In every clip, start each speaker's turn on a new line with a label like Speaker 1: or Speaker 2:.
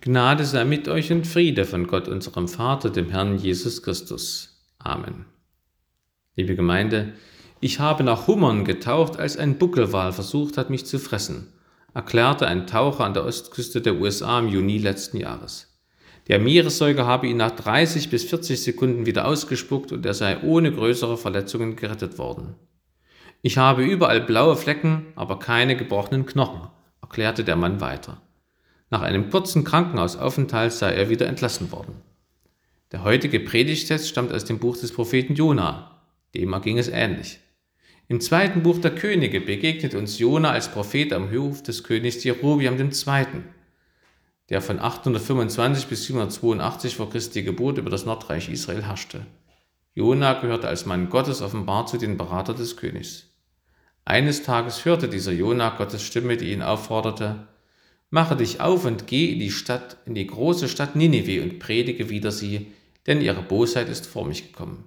Speaker 1: Gnade sei mit euch und Friede von Gott, unserem Vater, dem Herrn Jesus Christus. Amen. Liebe Gemeinde, ich habe nach Hummern getaucht, als ein Buckelwal versucht hat, mich zu fressen, erklärte ein Taucher an der Ostküste der USA im Juni letzten Jahres. Der Meeressäuger habe ihn nach 30 bis 40 Sekunden wieder ausgespuckt und er sei ohne größere Verletzungen gerettet worden. Ich habe überall blaue Flecken, aber keine gebrochenen Knochen, erklärte der Mann weiter. Nach einem kurzen Krankenhausaufenthalt sei er wieder entlassen worden. Der heutige Predigtext stammt aus dem Buch des Propheten Jona. Dem erging es ähnlich. Im zweiten Buch der Könige begegnet uns Jona als Prophet am Hof des Königs Jerobiam II., der von 825 bis 782 vor Christi Geburt über das Nordreich Israel herrschte. Jona gehörte als Mann Gottes offenbar zu den Berater des Königs. Eines Tages hörte dieser Jona Gottes Stimme, die ihn aufforderte, Mache dich auf und geh in die Stadt, in die große Stadt Ninive und predige wider sie, denn ihre Bosheit ist vor mich gekommen.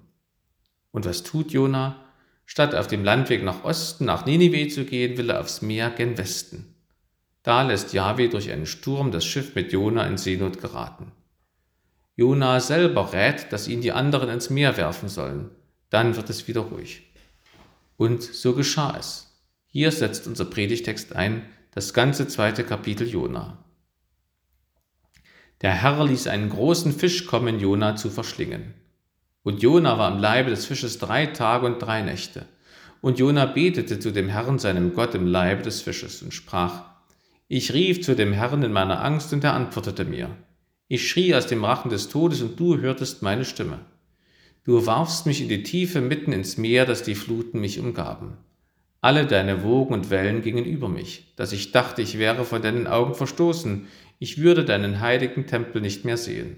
Speaker 1: Und was tut Jona? Statt auf dem Landweg nach Osten, nach Ninive zu gehen, will er aufs Meer gen Westen. Da lässt Jahwe durch einen Sturm das Schiff mit Jona in Seenot geraten. Jona selber rät, dass ihn die anderen ins Meer werfen sollen. Dann wird es wieder ruhig. Und so geschah es. Hier setzt unser Predigtext ein, das ganze zweite Kapitel Jona. Der Herr ließ einen großen Fisch kommen, Jona zu verschlingen. Und Jona war im Leibe des Fisches drei Tage und drei Nächte. Und Jona betete zu dem Herrn, seinem Gott, im Leibe des Fisches und sprach, Ich rief zu dem Herrn in meiner Angst, und er antwortete mir. Ich schrie aus dem Rachen des Todes, und du hörtest meine Stimme. Du warfst mich in die Tiefe mitten ins Meer, dass die Fluten mich umgaben. Alle deine Wogen und Wellen gingen über mich, dass ich dachte, ich wäre von deinen Augen verstoßen, ich würde deinen heiligen Tempel nicht mehr sehen.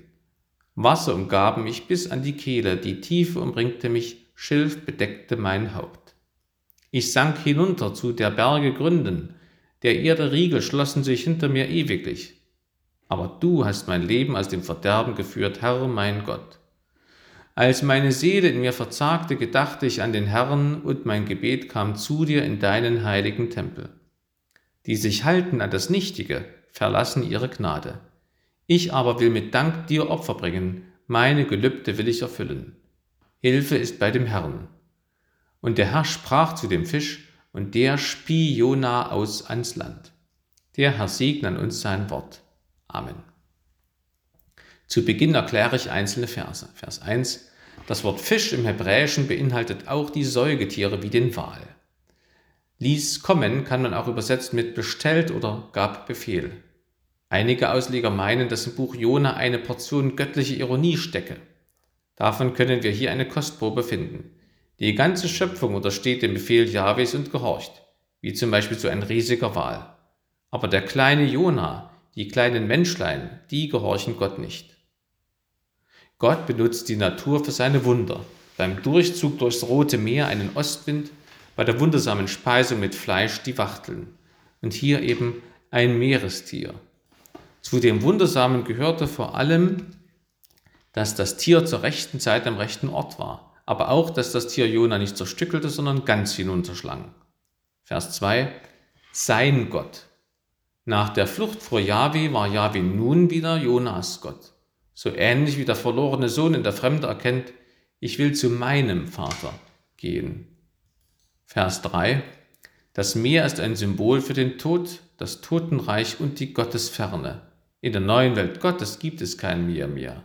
Speaker 1: Wasser umgaben mich bis an die Kehle, die Tiefe umringte mich, Schilf bedeckte mein Haupt. Ich sank hinunter zu der Berge Gründen, der Erde Riegel schlossen sich hinter mir ewiglich. Aber du hast mein Leben aus dem Verderben geführt, Herr mein Gott. Als meine Seele in mir verzagte, gedachte ich an den Herrn und mein Gebet kam zu dir in deinen heiligen Tempel. Die sich halten an das Nichtige, verlassen ihre Gnade. Ich aber will mit Dank dir Opfer bringen, meine Gelübde will ich erfüllen. Hilfe ist bei dem Herrn. Und der Herr sprach zu dem Fisch, und der spie Jona aus ans Land. Der Herr segne an uns sein Wort. Amen. Zu Beginn erkläre ich einzelne Verse. Vers 1. Das Wort Fisch im Hebräischen beinhaltet auch die Säugetiere wie den Wal. Ließ kommen kann man auch übersetzt mit bestellt oder gab Befehl. Einige Ausleger meinen, dass im Buch Jona eine Portion göttliche Ironie stecke. Davon können wir hier eine Kostprobe finden. Die ganze Schöpfung untersteht dem Befehl Jahwes und gehorcht, wie zum Beispiel so ein riesiger Wal. Aber der kleine Jona, die kleinen Menschlein, die gehorchen Gott nicht. Gott benutzt die Natur für seine Wunder. Beim Durchzug durchs Rote Meer einen Ostwind, bei der wundersamen Speisung mit Fleisch die Wachteln. Und hier eben ein Meerestier. Zu dem Wundersamen gehörte vor allem, dass das Tier zur rechten Zeit am rechten Ort war, aber auch, dass das Tier Jona nicht zerstückelte, sondern ganz hinunterschlang. Vers 2. Sein Gott. Nach der Flucht vor Jahwe war Jahwe nun wieder Jonas Gott so ähnlich wie der verlorene Sohn in der Fremde erkennt, ich will zu meinem Vater gehen. Vers 3. Das Meer ist ein Symbol für den Tod, das Totenreich und die Gottesferne. In der neuen Welt Gottes gibt es kein Meer mehr.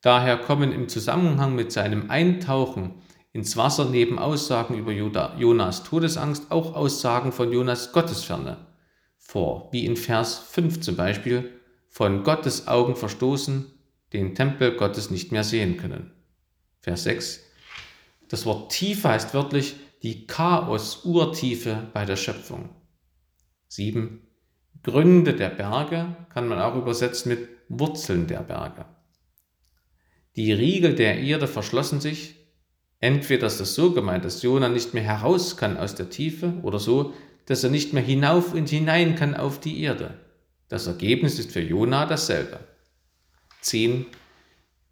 Speaker 1: Daher kommen im Zusammenhang mit seinem Eintauchen ins Wasser neben Aussagen über Jonas Todesangst auch Aussagen von Jonas Gottesferne vor, wie in Vers 5 zum Beispiel, von Gottes Augen verstoßen, den Tempel Gottes nicht mehr sehen können. Vers 6. Das Wort Tiefe heißt wörtlich die Chaos-Urtiefe bei der Schöpfung. 7. Gründe der Berge kann man auch übersetzen mit Wurzeln der Berge. Die Riegel der Erde verschlossen sich. Entweder ist das so gemeint, dass Jona nicht mehr heraus kann aus der Tiefe oder so, dass er nicht mehr hinauf und hinein kann auf die Erde. Das Ergebnis ist für Jona dasselbe. 10.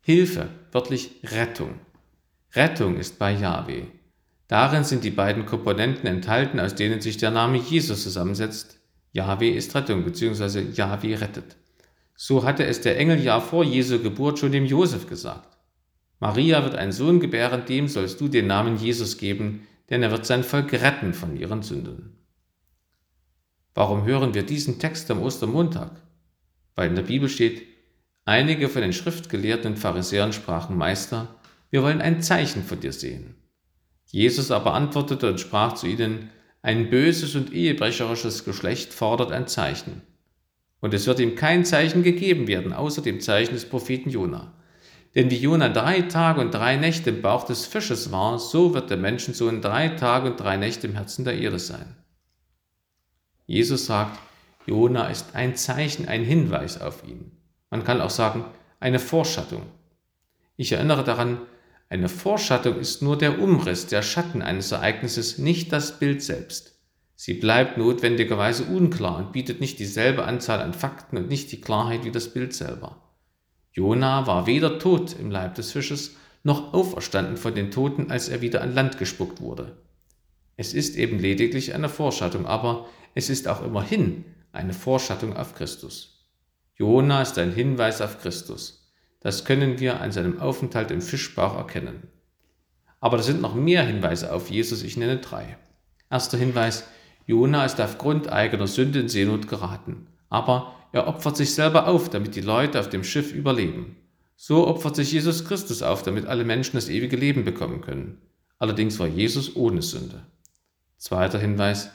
Speaker 1: Hilfe, wörtlich Rettung. Rettung ist bei Yahweh. Darin sind die beiden Komponenten enthalten, aus denen sich der Name Jesus zusammensetzt. Yahweh ist Rettung, bzw. Yahweh rettet. So hatte es der Engel ja vor Jesu Geburt schon dem Josef gesagt. Maria wird einen Sohn gebären, dem sollst du den Namen Jesus geben, denn er wird sein Volk retten von ihren Sünden. Warum hören wir diesen Text am Ostermontag? Weil in der Bibel steht, einige von den Schriftgelehrten und Pharisäern sprachen Meister, wir wollen ein Zeichen von dir sehen. Jesus aber antwortete und sprach zu ihnen, ein böses und ehebrecherisches Geschlecht fordert ein Zeichen. Und es wird ihm kein Zeichen gegeben werden, außer dem Zeichen des Propheten Jona. Denn wie Jona drei Tage und drei Nächte im Bauch des Fisches war, so wird der Menschensohn drei Tage und drei Nächte im Herzen der Erde sein. Jesus sagt, Jona ist ein Zeichen, ein Hinweis auf ihn. Man kann auch sagen, eine Vorschattung. Ich erinnere daran, eine Vorschattung ist nur der Umriss, der Schatten eines Ereignisses, nicht das Bild selbst. Sie bleibt notwendigerweise unklar und bietet nicht dieselbe Anzahl an Fakten und nicht die Klarheit wie das Bild selber. Jona war weder tot im Leib des Fisches, noch auferstanden von den Toten, als er wieder an Land gespuckt wurde. Es ist eben lediglich eine Vorschattung, aber es ist auch immerhin eine Vorschattung auf Christus. Jona ist ein Hinweis auf Christus. Das können wir an seinem Aufenthalt im Fischbauch erkennen. Aber da sind noch mehr Hinweise auf Jesus, ich nenne drei. Erster Hinweis, Jona ist aufgrund eigener Sünde in Seenot geraten, aber er opfert sich selber auf, damit die Leute auf dem Schiff überleben. So opfert sich Jesus Christus auf, damit alle Menschen das ewige Leben bekommen können. Allerdings war Jesus ohne Sünde. Zweiter Hinweis,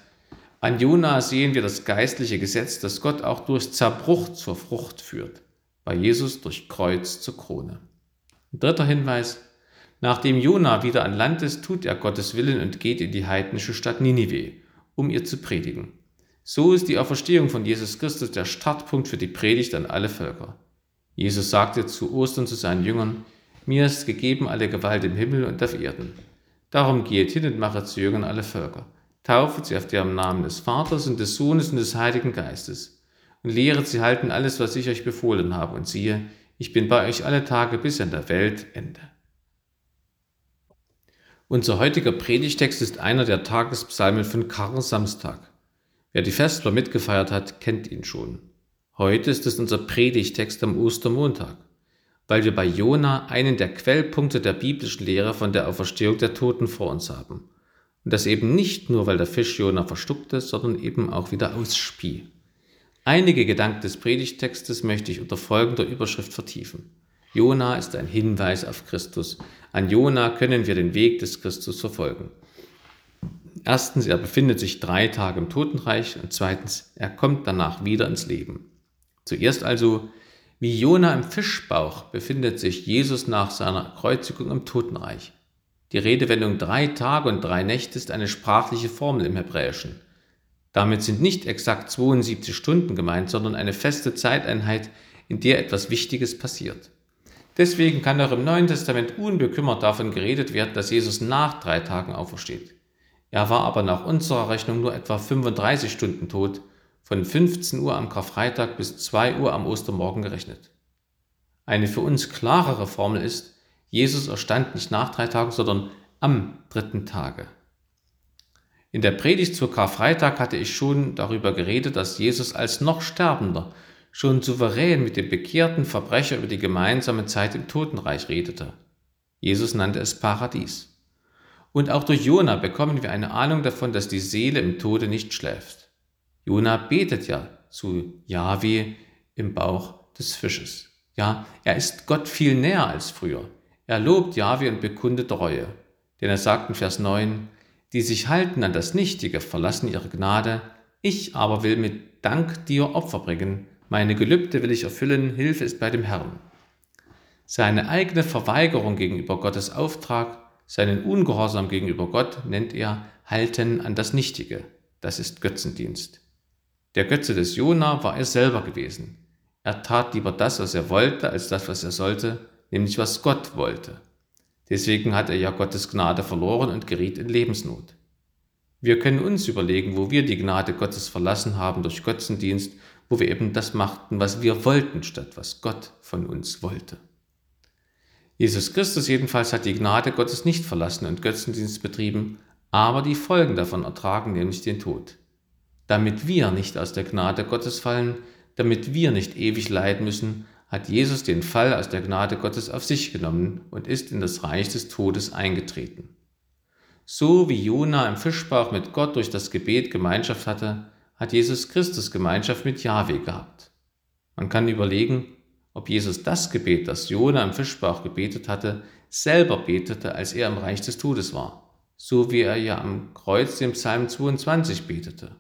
Speaker 1: an Jona sehen wir das geistliche Gesetz, das Gott auch durch Zerbruch zur Frucht führt, bei Jesus durch Kreuz zur Krone. Dritter Hinweis, nachdem Jona wieder an Land ist, tut er Gottes Willen und geht in die heidnische Stadt Ninive um ihr zu predigen. So ist die Auferstehung von Jesus Christus der Startpunkt für die Predigt an alle Völker. Jesus sagte zu Ostern zu seinen Jüngern, mir ist gegeben alle Gewalt im Himmel und auf Erden. Darum geht hin und mache zu Jüngern alle Völker. Taufet sie auf deren Namen des Vaters und des Sohnes und des Heiligen Geistes. Und lehret sie halten alles, was ich euch befohlen habe. Und siehe, ich bin bei euch alle Tage bis an der Weltende. Unser heutiger Predigtext ist einer der Tagespsalmen von Karl Samstag. Wer die Festler mitgefeiert hat, kennt ihn schon. Heute ist es unser Predigtext am Ostermontag, weil wir bei Jona einen der Quellpunkte der biblischen Lehre von der Auferstehung der Toten vor uns haben. Und das eben nicht nur, weil der Fisch Jona verschluckte, sondern eben auch wieder ausspie. Einige Gedanken des Predigtextes möchte ich unter folgender Überschrift vertiefen. Jona ist ein Hinweis auf Christus. An Jona können wir den Weg des Christus verfolgen. Erstens, er befindet sich drei Tage im Totenreich und zweitens, er kommt danach wieder ins Leben. Zuerst also, wie Jona im Fischbauch befindet sich Jesus nach seiner Kreuzigung im Totenreich. Die Redewendung drei Tage und drei Nächte ist eine sprachliche Formel im Hebräischen. Damit sind nicht exakt 72 Stunden gemeint, sondern eine feste Zeiteinheit, in der etwas Wichtiges passiert. Deswegen kann auch im Neuen Testament unbekümmert davon geredet werden, dass Jesus nach drei Tagen aufersteht. Er war aber nach unserer Rechnung nur etwa 35 Stunden tot, von 15 Uhr am Karfreitag bis 2 Uhr am Ostermorgen gerechnet. Eine für uns klarere Formel ist, Jesus erstand nicht nach drei Tagen, sondern am dritten Tage. In der Predigt zur Karfreitag hatte ich schon darüber geredet, dass Jesus als noch Sterbender schon souverän mit dem bekehrten Verbrecher über die gemeinsame Zeit im Totenreich redete. Jesus nannte es Paradies. Und auch durch Jona bekommen wir eine Ahnung davon, dass die Seele im Tode nicht schläft. Jona betet ja zu Yahweh im Bauch des Fisches. Ja, er ist Gott viel näher als früher. Er lobt Yahweh und bekundet Reue. Denn er sagt in Vers 9, die sich halten an das Nichtige, verlassen ihre Gnade, ich aber will mit Dank dir Opfer bringen, meine Gelübde will ich erfüllen, Hilfe ist bei dem Herrn. Seine eigene Verweigerung gegenüber Gottes Auftrag, seinen Ungehorsam gegenüber Gott nennt er Halten an das Nichtige. Das ist Götzendienst. Der Götze des Jona war er selber gewesen. Er tat lieber das, was er wollte, als das, was er sollte, nämlich was Gott wollte. Deswegen hat er ja Gottes Gnade verloren und geriet in Lebensnot. Wir können uns überlegen, wo wir die Gnade Gottes verlassen haben durch Götzendienst wo wir eben das machten, was wir wollten, statt was Gott von uns wollte. Jesus Christus jedenfalls hat die Gnade Gottes nicht verlassen und Götzendienst betrieben, aber die Folgen davon ertragen, nämlich den Tod. Damit wir nicht aus der Gnade Gottes fallen, damit wir nicht ewig leiden müssen, hat Jesus den Fall aus der Gnade Gottes auf sich genommen und ist in das Reich des Todes eingetreten. So wie Jona im Fischbauch mit Gott durch das Gebet Gemeinschaft hatte, hat Jesus Christus Gemeinschaft mit Jahwe gehabt. Man kann überlegen, ob Jesus das Gebet, das Jona im Fischbauch gebetet hatte, selber betete, als er im Reich des Todes war, so wie er ja am Kreuz im Psalm 22 betete.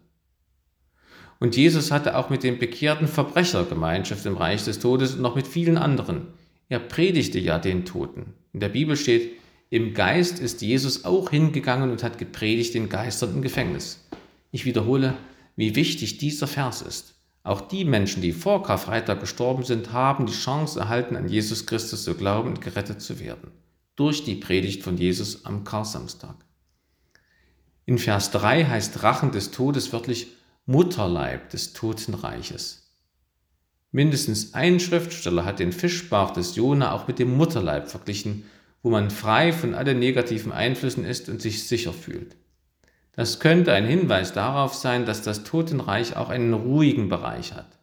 Speaker 1: Und Jesus hatte auch mit dem bekehrten Verbrecher Gemeinschaft im Reich des Todes und noch mit vielen anderen. Er predigte ja den Toten. In der Bibel steht, im Geist ist Jesus auch hingegangen und hat gepredigt den Geistern im Gefängnis. Ich wiederhole, wie wichtig dieser Vers ist. Auch die Menschen, die vor Karfreitag gestorben sind, haben die Chance erhalten, an Jesus Christus zu glauben und gerettet zu werden. Durch die Predigt von Jesus am Karsamstag. In Vers 3 heißt Rachen des Todes wörtlich Mutterleib des Totenreiches. Mindestens ein Schriftsteller hat den Fischbauch des Jona auch mit dem Mutterleib verglichen, wo man frei von allen negativen Einflüssen ist und sich sicher fühlt. Das könnte ein Hinweis darauf sein, dass das Totenreich auch einen ruhigen Bereich hat.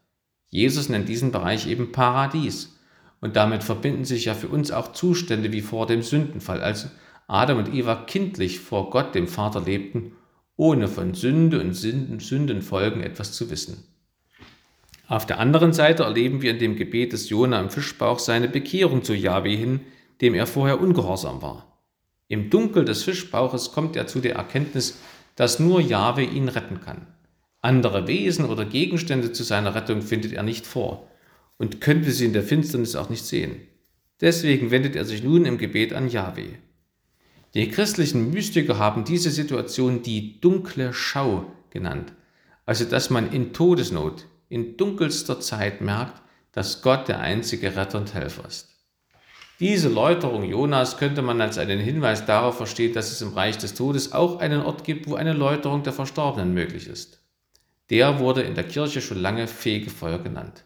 Speaker 1: Jesus nennt diesen Bereich eben Paradies. Und damit verbinden sich ja für uns auch Zustände wie vor dem Sündenfall, als Adam und Eva kindlich vor Gott, dem Vater, lebten, ohne von Sünde und Sündenfolgen etwas zu wissen. Auf der anderen Seite erleben wir in dem Gebet des Jona im Fischbauch seine Bekehrung zu Yahweh hin, dem er vorher ungehorsam war. Im Dunkel des Fischbauches kommt er zu der Erkenntnis, dass nur Jahwe ihn retten kann. Andere Wesen oder Gegenstände zu seiner Rettung findet er nicht vor und könnte sie in der Finsternis auch nicht sehen. Deswegen wendet er sich nun im Gebet an Jahwe. Die christlichen Mystiker haben diese Situation die dunkle Schau genannt, also dass man in Todesnot, in dunkelster Zeit merkt, dass Gott der einzige Retter und Helfer ist. Diese Läuterung Jonas könnte man als einen Hinweis darauf verstehen, dass es im Reich des Todes auch einen Ort gibt, wo eine Läuterung der Verstorbenen möglich ist. Der wurde in der Kirche schon lange Fegefeuer genannt.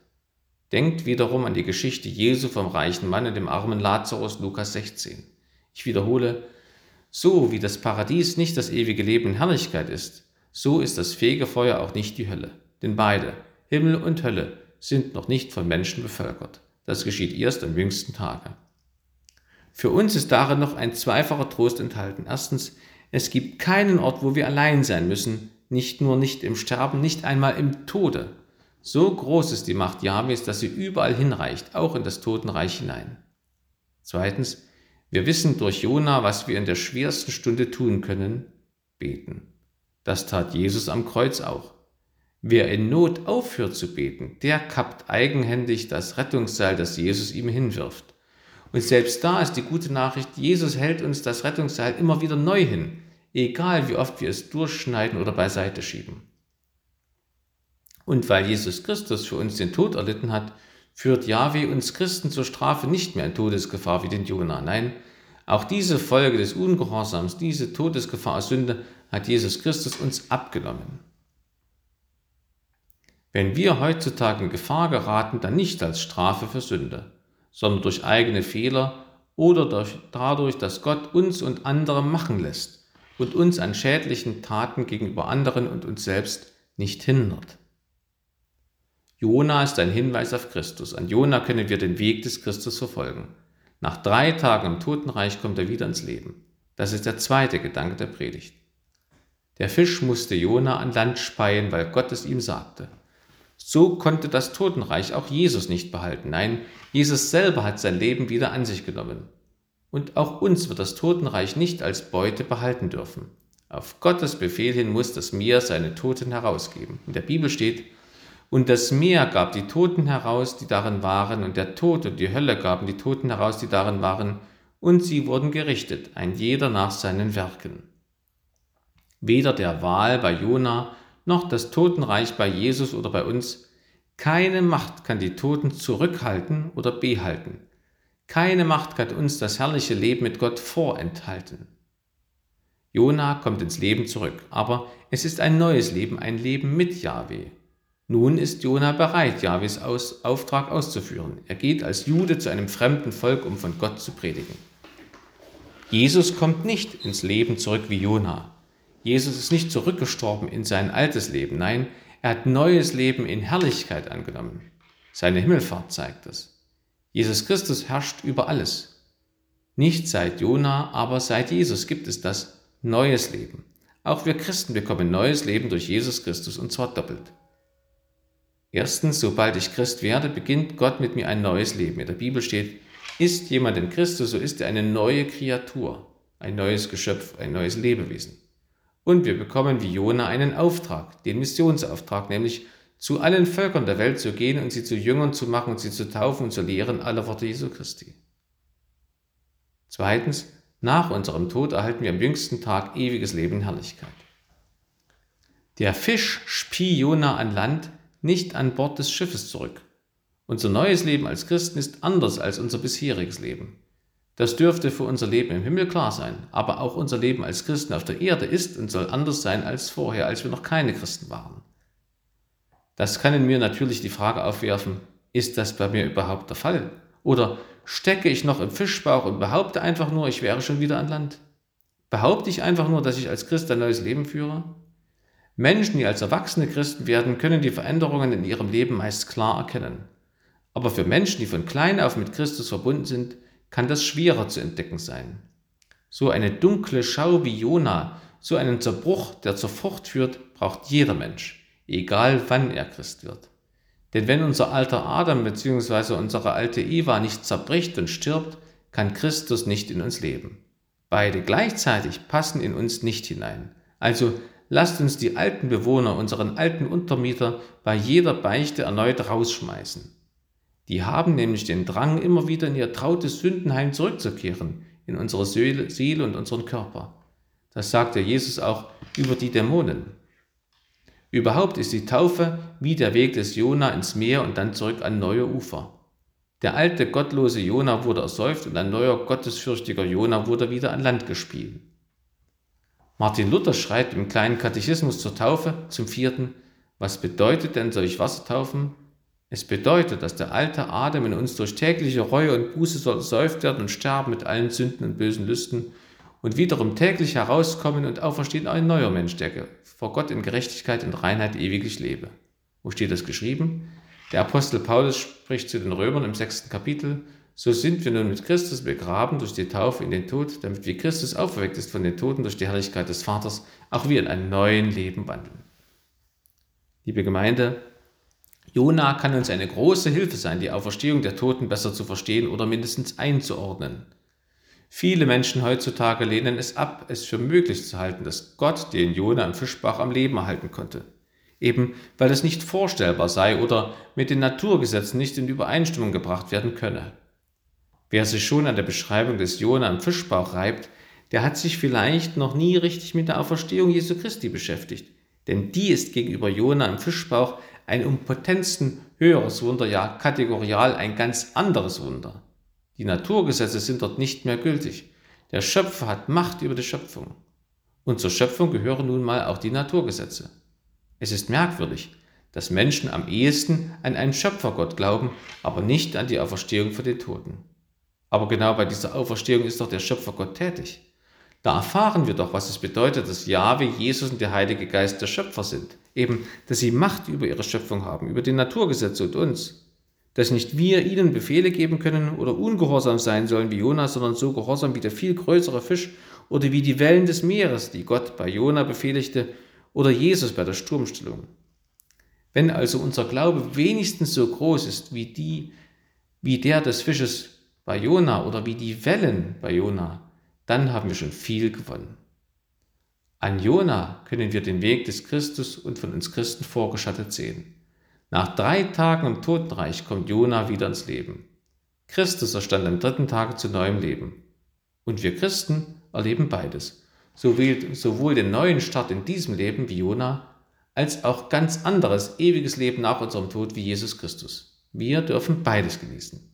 Speaker 1: Denkt wiederum an die Geschichte Jesu vom reichen Mann und dem armen Lazarus Lukas 16. Ich wiederhole, so wie das Paradies nicht das ewige Leben in Herrlichkeit ist, so ist das Fegefeuer auch nicht die Hölle. Denn beide, Himmel und Hölle, sind noch nicht von Menschen bevölkert. Das geschieht erst am jüngsten Tage. Für uns ist darin noch ein zweifacher Trost enthalten. Erstens, es gibt keinen Ort, wo wir allein sein müssen, nicht nur nicht im Sterben, nicht einmal im Tode. So groß ist die Macht Jahwes, dass sie überall hinreicht, auch in das Totenreich hinein. Zweitens, wir wissen durch Jona, was wir in der schwersten Stunde tun können, beten. Das tat Jesus am Kreuz auch. Wer in Not aufhört zu beten, der kappt eigenhändig das Rettungsseil, das Jesus ihm hinwirft. Und selbst da ist die gute Nachricht, Jesus hält uns das Rettungsseil immer wieder neu hin, egal wie oft wir es durchschneiden oder beiseite schieben. Und weil Jesus Christus für uns den Tod erlitten hat, führt Yahweh uns Christen zur Strafe nicht mehr in Todesgefahr wie den Jonah. Nein, auch diese Folge des Ungehorsams, diese Todesgefahr aus Sünde hat Jesus Christus uns abgenommen. Wenn wir heutzutage in Gefahr geraten, dann nicht als Strafe für Sünde, sondern durch eigene Fehler oder durch, dadurch, dass Gott uns und andere machen lässt und uns an schädlichen Taten gegenüber anderen und uns selbst nicht hindert. Jona ist ein Hinweis auf Christus. An Jona können wir den Weg des Christus verfolgen. Nach drei Tagen im Totenreich kommt er wieder ins Leben. Das ist der zweite Gedanke der Predigt. Der Fisch musste Jona an Land speien, weil Gott es ihm sagte. So konnte das Totenreich auch Jesus nicht behalten. Nein, Jesus selber hat sein Leben wieder an sich genommen. Und auch uns wird das Totenreich nicht als Beute behalten dürfen. Auf Gottes Befehl hin muss das Meer seine Toten herausgeben. In der Bibel steht, und das Meer gab die Toten heraus, die darin waren, und der Tod und die Hölle gaben die Toten heraus, die darin waren, und sie wurden gerichtet, ein jeder nach seinen Werken. Weder der Wahl bei Jona noch das Totenreich bei Jesus oder bei uns. Keine Macht kann die Toten zurückhalten oder behalten. Keine Macht kann uns das herrliche Leben mit Gott vorenthalten. Jona kommt ins Leben zurück, aber es ist ein neues Leben, ein Leben mit Yahweh. Nun ist Jona bereit, Jahwes Aus Auftrag auszuführen. Er geht als Jude zu einem fremden Volk, um von Gott zu predigen. Jesus kommt nicht ins Leben zurück wie Jona. Jesus ist nicht zurückgestorben in sein altes Leben. Nein, Er hat neues Leben in Herrlichkeit angenommen. Seine Himmelfahrt zeigt es. Jesus Christus herrscht über alles. Nicht seit Jona, aber seit Jesus gibt es das neues Leben. Auch wir Christen bekommen neues Leben durch Jesus Christus und zwar doppelt. Erstens, sobald ich Christ werde, beginnt Gott mit mir ein neues Leben. In der Bibel steht, ist jemand in Christus, so ist er eine neue Kreatur, ein neues Geschöpf, ein neues Lebewesen. Und wir bekommen wie Jona einen Auftrag, den Missionsauftrag, nämlich zu allen Völkern der Welt zu gehen und sie zu Jüngern zu machen und sie zu taufen und zu lehren aller Worte Jesu Christi. Zweitens, nach unserem Tod erhalten wir am jüngsten Tag ewiges Leben in Herrlichkeit. Der Fisch spie Jona an Land nicht an Bord des Schiffes zurück. Unser neues Leben als Christen ist anders als unser bisheriges Leben. Das dürfte für unser Leben im Himmel klar sein, aber auch unser Leben als Christen auf der Erde ist und soll anders sein als vorher, als wir noch keine Christen waren. Das kann in mir natürlich die Frage aufwerfen, ist das bei mir überhaupt der Fall? Oder stecke ich noch im Fischbauch und behaupte einfach nur, ich wäre schon wieder an Land? Behaupte ich einfach nur, dass ich als Christ ein neues Leben führe? Menschen, die als erwachsene Christen werden, können die Veränderungen in ihrem Leben meist klar erkennen. Aber für Menschen, die von klein auf mit Christus verbunden sind, kann das schwerer zu entdecken sein. So eine dunkle Schau wie Jona, so einen Zerbruch, der zur Frucht führt, braucht jeder Mensch, egal wann er Christ wird. Denn wenn unser alter Adam bzw. unsere alte Eva nicht zerbricht und stirbt, kann Christus nicht in uns leben. Beide gleichzeitig passen in uns nicht hinein. Also lasst uns die alten Bewohner, unseren alten Untermieter, bei jeder Beichte erneut rausschmeißen. Die haben nämlich den Drang, immer wieder in ihr trautes Sündenheim zurückzukehren, in unsere Seele und unseren Körper. Das sagte Jesus auch über die Dämonen. Überhaupt ist die Taufe wie der Weg des Jona ins Meer und dann zurück an neue Ufer. Der alte gottlose Jona wurde ersäuft und ein neuer gottesfürchtiger Jona wurde wieder an Land gespielt. Martin Luther schreibt im kleinen Katechismus zur Taufe zum vierten, was bedeutet denn solch Wassertaufen? Es bedeutet, dass der alte Adam in uns durch tägliche Reue und Buße soll säuft werden und sterben mit allen Sünden und bösen Lüsten und wiederum täglich herauskommen und auferstehen ein neuer Mensch, der vor Gott in Gerechtigkeit und Reinheit ewiglich lebe. Wo steht das geschrieben? Der Apostel Paulus spricht zu den Römern im sechsten Kapitel, so sind wir nun mit Christus begraben durch die Taufe in den Tod, damit wie Christus auferweckt ist von den Toten durch die Herrlichkeit des Vaters, auch wir in einem neuen Leben wandeln. Liebe Gemeinde, Jona kann uns eine große Hilfe sein, die Auferstehung der Toten besser zu verstehen oder mindestens einzuordnen. Viele Menschen heutzutage lehnen es ab, es für möglich zu halten, dass Gott den Jona im Fischbach am Leben erhalten konnte. Eben weil es nicht vorstellbar sei oder mit den Naturgesetzen nicht in Übereinstimmung gebracht werden könne. Wer sich schon an der Beschreibung des Jona im Fischbauch reibt, der hat sich vielleicht noch nie richtig mit der Auferstehung Jesu Christi beschäftigt. Denn die ist gegenüber Jona im Fischbauch ein um Potenzen höheres Wunder, ja kategorial ein ganz anderes Wunder. Die Naturgesetze sind dort nicht mehr gültig. Der Schöpfer hat Macht über die Schöpfung. Und zur Schöpfung gehören nun mal auch die Naturgesetze. Es ist merkwürdig, dass Menschen am ehesten an einen Schöpfergott glauben, aber nicht an die Auferstehung für den Toten. Aber genau bei dieser Auferstehung ist doch der Schöpfergott tätig. Da erfahren wir doch, was es bedeutet, dass Jahwe, Jesus und der Heilige Geist der Schöpfer sind. Eben, dass sie Macht über ihre Schöpfung haben, über die Naturgesetze und uns. Dass nicht wir ihnen Befehle geben können oder ungehorsam sein sollen wie Jonas, sondern so gehorsam wie der viel größere Fisch oder wie die Wellen des Meeres, die Gott bei Jona befehligte oder Jesus bei der Sturmstellung. Wenn also unser Glaube wenigstens so groß ist wie die, wie der des Fisches bei Jona oder wie die Wellen bei Jona, dann haben wir schon viel gewonnen. An Jona können wir den Weg des Christus und von uns Christen vorgeschattet sehen. Nach drei Tagen im Totenreich kommt Jona wieder ins Leben. Christus erstand am dritten Tage zu neuem Leben. Und wir Christen erleben beides. Sowohl den neuen Start in diesem Leben wie Jona, als auch ganz anderes ewiges Leben nach unserem Tod wie Jesus Christus. Wir dürfen beides genießen.